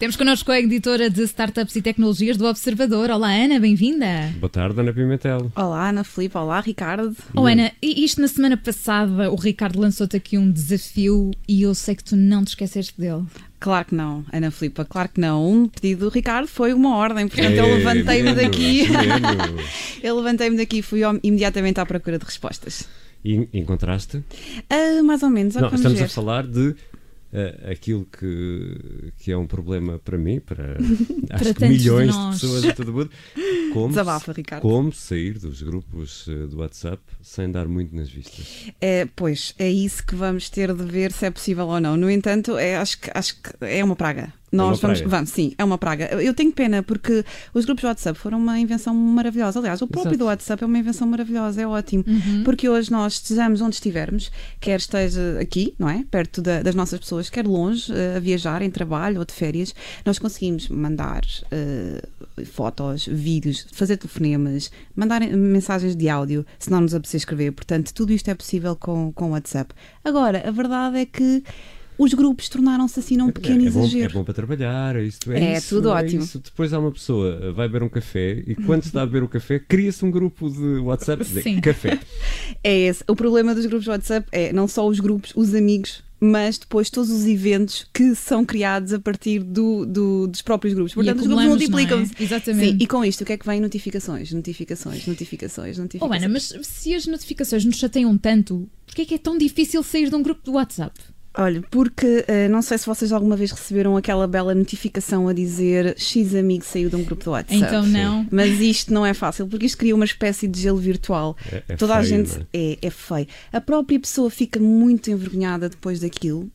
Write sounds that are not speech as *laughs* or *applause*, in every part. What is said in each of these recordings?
Temos connosco a editora de Startups e Tecnologias do Observador. Olá, Ana, bem-vinda. Boa tarde, Ana Pimentel. Olá, Ana Filipe. Olá, Ricardo. Oh, Ana, isto na semana passada, o Ricardo lançou-te aqui um desafio e eu sei que tu não te esqueceste dele. Claro que não, Ana Filipa, claro que não. Um pedido do Ricardo foi uma ordem, portanto eu levantei-me daqui. *laughs* eu levantei-me daqui e fui imediatamente à procura de respostas. E encontraste? Uh, mais ou menos, não, estamos ver. a falar de uh, aquilo que, que é um problema para mim, para, *laughs* acho que milhões de, de, pessoas em todo o mundo. Como, Desabafa, Ricardo. Como sair dos grupos uh, do WhatsApp sem dar muito nas vistas? É, pois, é isso que vamos ter de ver se é possível ou não. No entanto, é, acho, que, acho que é uma praga. Nós é vamos, vamos, sim, é uma praga. Eu tenho pena porque os grupos de WhatsApp foram uma invenção maravilhosa. Aliás, o próprio Exato. do WhatsApp é uma invenção maravilhosa, é ótimo. Uhum. Porque hoje nós estejamos onde estivermos, quer esteja aqui, não é? Perto da, das nossas pessoas, quer longe, uh, a viajar, em trabalho ou de férias, nós conseguimos mandar uh, fotos, vídeos, fazer telefonemas, mandar mensagens de áudio, se não nos apetecer escrever. Portanto, tudo isto é possível com, com o WhatsApp. Agora, a verdade é que os grupos tornaram-se assim num pequeno é, é exagero. Bom, é bom para trabalhar, é isto, é, é isso, tudo é ótimo. Isso. Depois há uma pessoa, vai beber um café e quando se está a beber o café, cria-se um grupo de WhatsApp de café. *laughs* É esse. O problema dos grupos de WhatsApp é não só os grupos, os amigos mas depois todos os eventos que são criados a partir do, do dos próprios grupos. Portanto, os grupos multiplicam-se. É? Exatamente. Sim, e com isto, o que é que vem? Notificações, notificações, notificações, notificações. Oh, Ana, mas se as notificações nos chateiam tanto, porquê é que é tão difícil sair de um grupo do WhatsApp? Olha, porque uh, não sei se vocês alguma vez receberam aquela bela notificação a dizer X amigo saiu de um grupo do WhatsApp. Então não. Mas isto não é fácil, porque isto cria uma espécie de gelo virtual. É, é Toda feio, a gente é? é, é feio. A própria pessoa fica muito envergonhada depois daquilo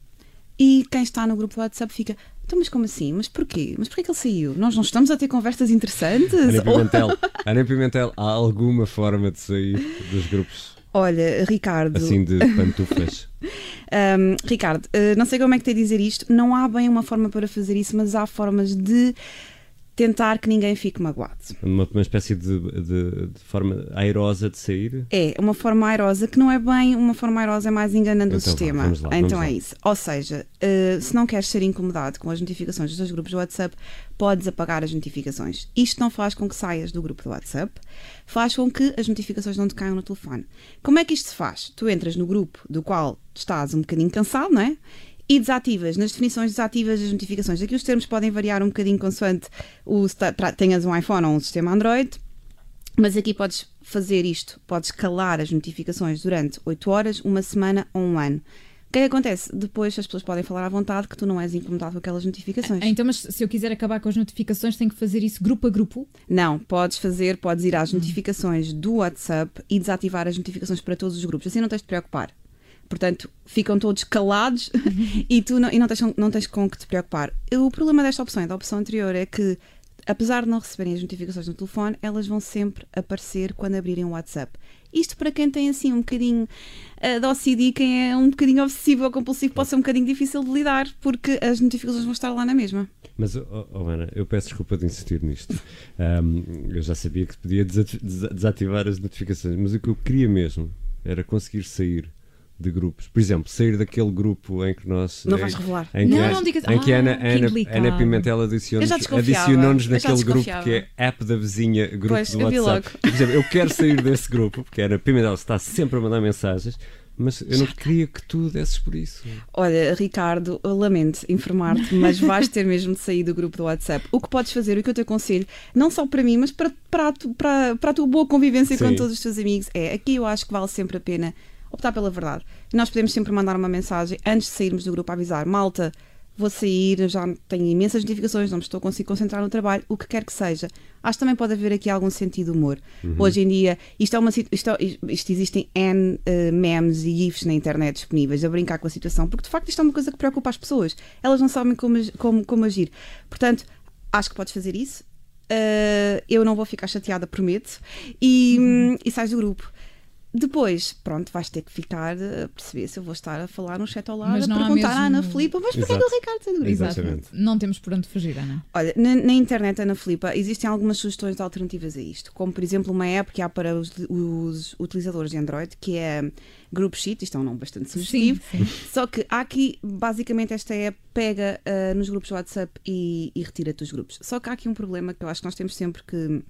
e quem está no grupo do WhatsApp fica. Então, mas como assim? Mas porquê? Mas porquê que ele saiu? Nós não estamos a ter conversas interessantes? Ana *laughs* Pimentel, Ana Pimentel, há alguma forma de sair dos grupos? Olha, Ricardo. Assim de pantufas. *laughs* um, Ricardo, uh, não sei como é que te dizer isto, não há bem uma forma para fazer isso, mas há formas de tentar que ninguém fique magoado. Uma, uma espécie de, de, de, forma airosa de sair? É, uma forma airosa, que não é bem uma forma airosa, é mais enganando então, o sistema. Vamos lá, então vamos é lá. isso. Ou seja, uh, se não queres ser incomodado com as notificações dos teus grupos do WhatsApp, podes apagar as notificações. Isto não faz com que saias do grupo do WhatsApp, faz com que as notificações não te caiam no telefone. Como é que isto se faz? Tu entras no grupo do qual estás um bocadinho cansado, não é? E desativas. Nas definições, desativas as notificações. Aqui os termos podem variar um bocadinho consoante o, tenhas um iPhone ou um sistema Android, mas aqui podes fazer isto, podes calar as notificações durante 8 horas, uma semana ou um ano. O que é que acontece? Depois as pessoas podem falar à vontade que tu não és incomodado com aquelas notificações. Então, mas se eu quiser acabar com as notificações, tenho que fazer isso grupo a grupo? Não, podes fazer, podes ir às notificações do WhatsApp e desativar as notificações para todos os grupos. Assim não tens de preocupar. Portanto, ficam todos calados uhum. *laughs* e tu não, e não, tens, não tens com que te preocupar. O problema desta opção e da opção anterior é que, apesar de não receberem as notificações no telefone, elas vão sempre aparecer quando abrirem o WhatsApp. Isto para quem tem assim um bocadinho uh, de OCD, quem é um bocadinho obsessivo ou compulsivo, pode ser um bocadinho difícil de lidar, porque as notificações vão estar lá na mesma. Mas, oh, oh Ana, eu peço desculpa de insistir nisto. *laughs* Um, eu já sabia que podia desativar as notificações, mas o que eu queria mesmo era conseguir sair de grupos. Por exemplo, sair daquele grupo em que nós. Não vais revelar. Em que, não, não digas. Em que ah, Ana, Ana, Ana Pimentel adicionou-nos adicionou naquele grupo que é app da vizinha, grupo pois, do WhatsApp. Por exemplo, eu quero sair desse grupo, porque Ana Pimentel está sempre a mandar mensagens. Mas eu não queria que tu desses por isso. Olha, Ricardo, lamento informar-te, mas vais ter mesmo de sair do grupo do WhatsApp. O que podes fazer, o que eu te aconselho, não só para mim, mas para, para, para, para a tua boa convivência Sim. com todos os teus amigos, é aqui eu acho que vale sempre a pena optar pela verdade. Nós podemos sempre mandar uma mensagem antes de sairmos do grupo a avisar: malta, vou sair, já tenho imensas notificações, não me estou a conseguir concentrar no trabalho, o que quer que seja. Acho que também pode haver aqui algum sentido de humor. Uhum. Hoje em dia, isto é uma isto, é, isto existem N uh, memes e GIFs na internet disponíveis a brincar com a situação, porque de facto isto é uma coisa que preocupa as pessoas. Elas não sabem como, como, como agir. Portanto, acho que podes fazer isso. Uh, eu não vou ficar chateada, prometo. E, uhum. e sais do grupo Depois, pronto, vais ter que ficar a perceber se eu vou estar a falar no chat ao lado, Mas a perguntar à mesmo- Ana Filipa, mas porquê é Exato. do Ricardo Sandro? Exatamente. Não temos por onde fugir, Ana. Olha, na, na internet, Ana Filipa, existem algumas sugestões alternativas a isto, como por exemplo uma app que há para os, os utilizadores de Android, que é Group Sheet, isto é um nome bastante sugestivo, sim. *laughs* só que há aqui, basicamente, esta app pega ah, nos grupos WhatsApp e, e retira-te dos grupos. Só que há aqui um problema que eu acho que nós temos sempre que,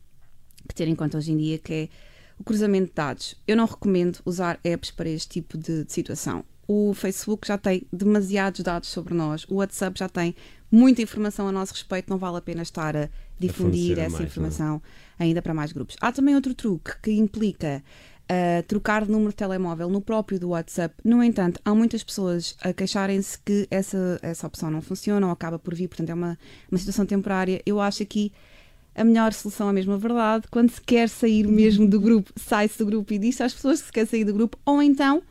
que ter em conta hoje em dia, que é o cruzamento de dados. Eu não recomendo usar apps para este tipo de, de situação. O Facebook já tem demasiados dados sobre nós, o WhatsApp já tem muita informação a nosso respeito, não vale a pena estar a difundir a essa mais, não é? informação ainda para mais grupos. Há também outro truque que implica ah, trocar de número de telemóvel no próprio do WhatsApp. No entanto, há muitas pessoas a queixarem-se que essa, essa opção não funciona ou acaba por vir, portanto é uma, uma situação temporária. Eu acho aqui a melhor solução é a verdade. Quando se quer sair mesmo do grupo, sai-se do grupo e diz às pessoas que se quer sair do grupo, ou então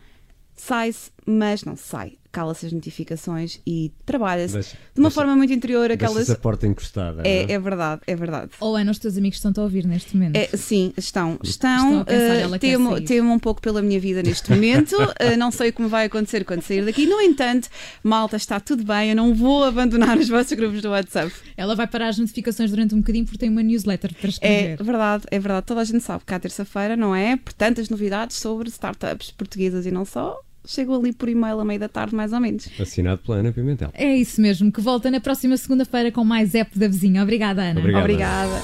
sai-se, mas não sai. Cala-se as notificações e trabalha-se de uma deixa- forma muito interior. Aquelas... A porta encostada. não É, é verdade, é verdade. Ou Ana, os teus amigos estão-te a ouvir neste momento. É, sim, estão. Estão Estão. a pensar, ela quer temo, temo um pouco pela minha vida neste momento. *laughs* eh, não sei o que me vai acontecer quando sair daqui. No entanto, malta, está tudo bem. Eu não vou abandonar os vossos grupos do WhatsApp. Ela vai parar as notificações durante um bocadinho porque tem uma newsletter para É escrever. verdade, é verdade. Toda a gente sabe que há terça-feira, não é? Portanto, as novidades sobre startups portuguesas e não só chegou ali por e-mail à meia da tarde, mais ou menos. Assinado pela Ana Pimentel. É isso mesmo, que volta na próxima segunda-feira com mais app da vizinha. Obrigada, Ana. Obrigada. Obrigada.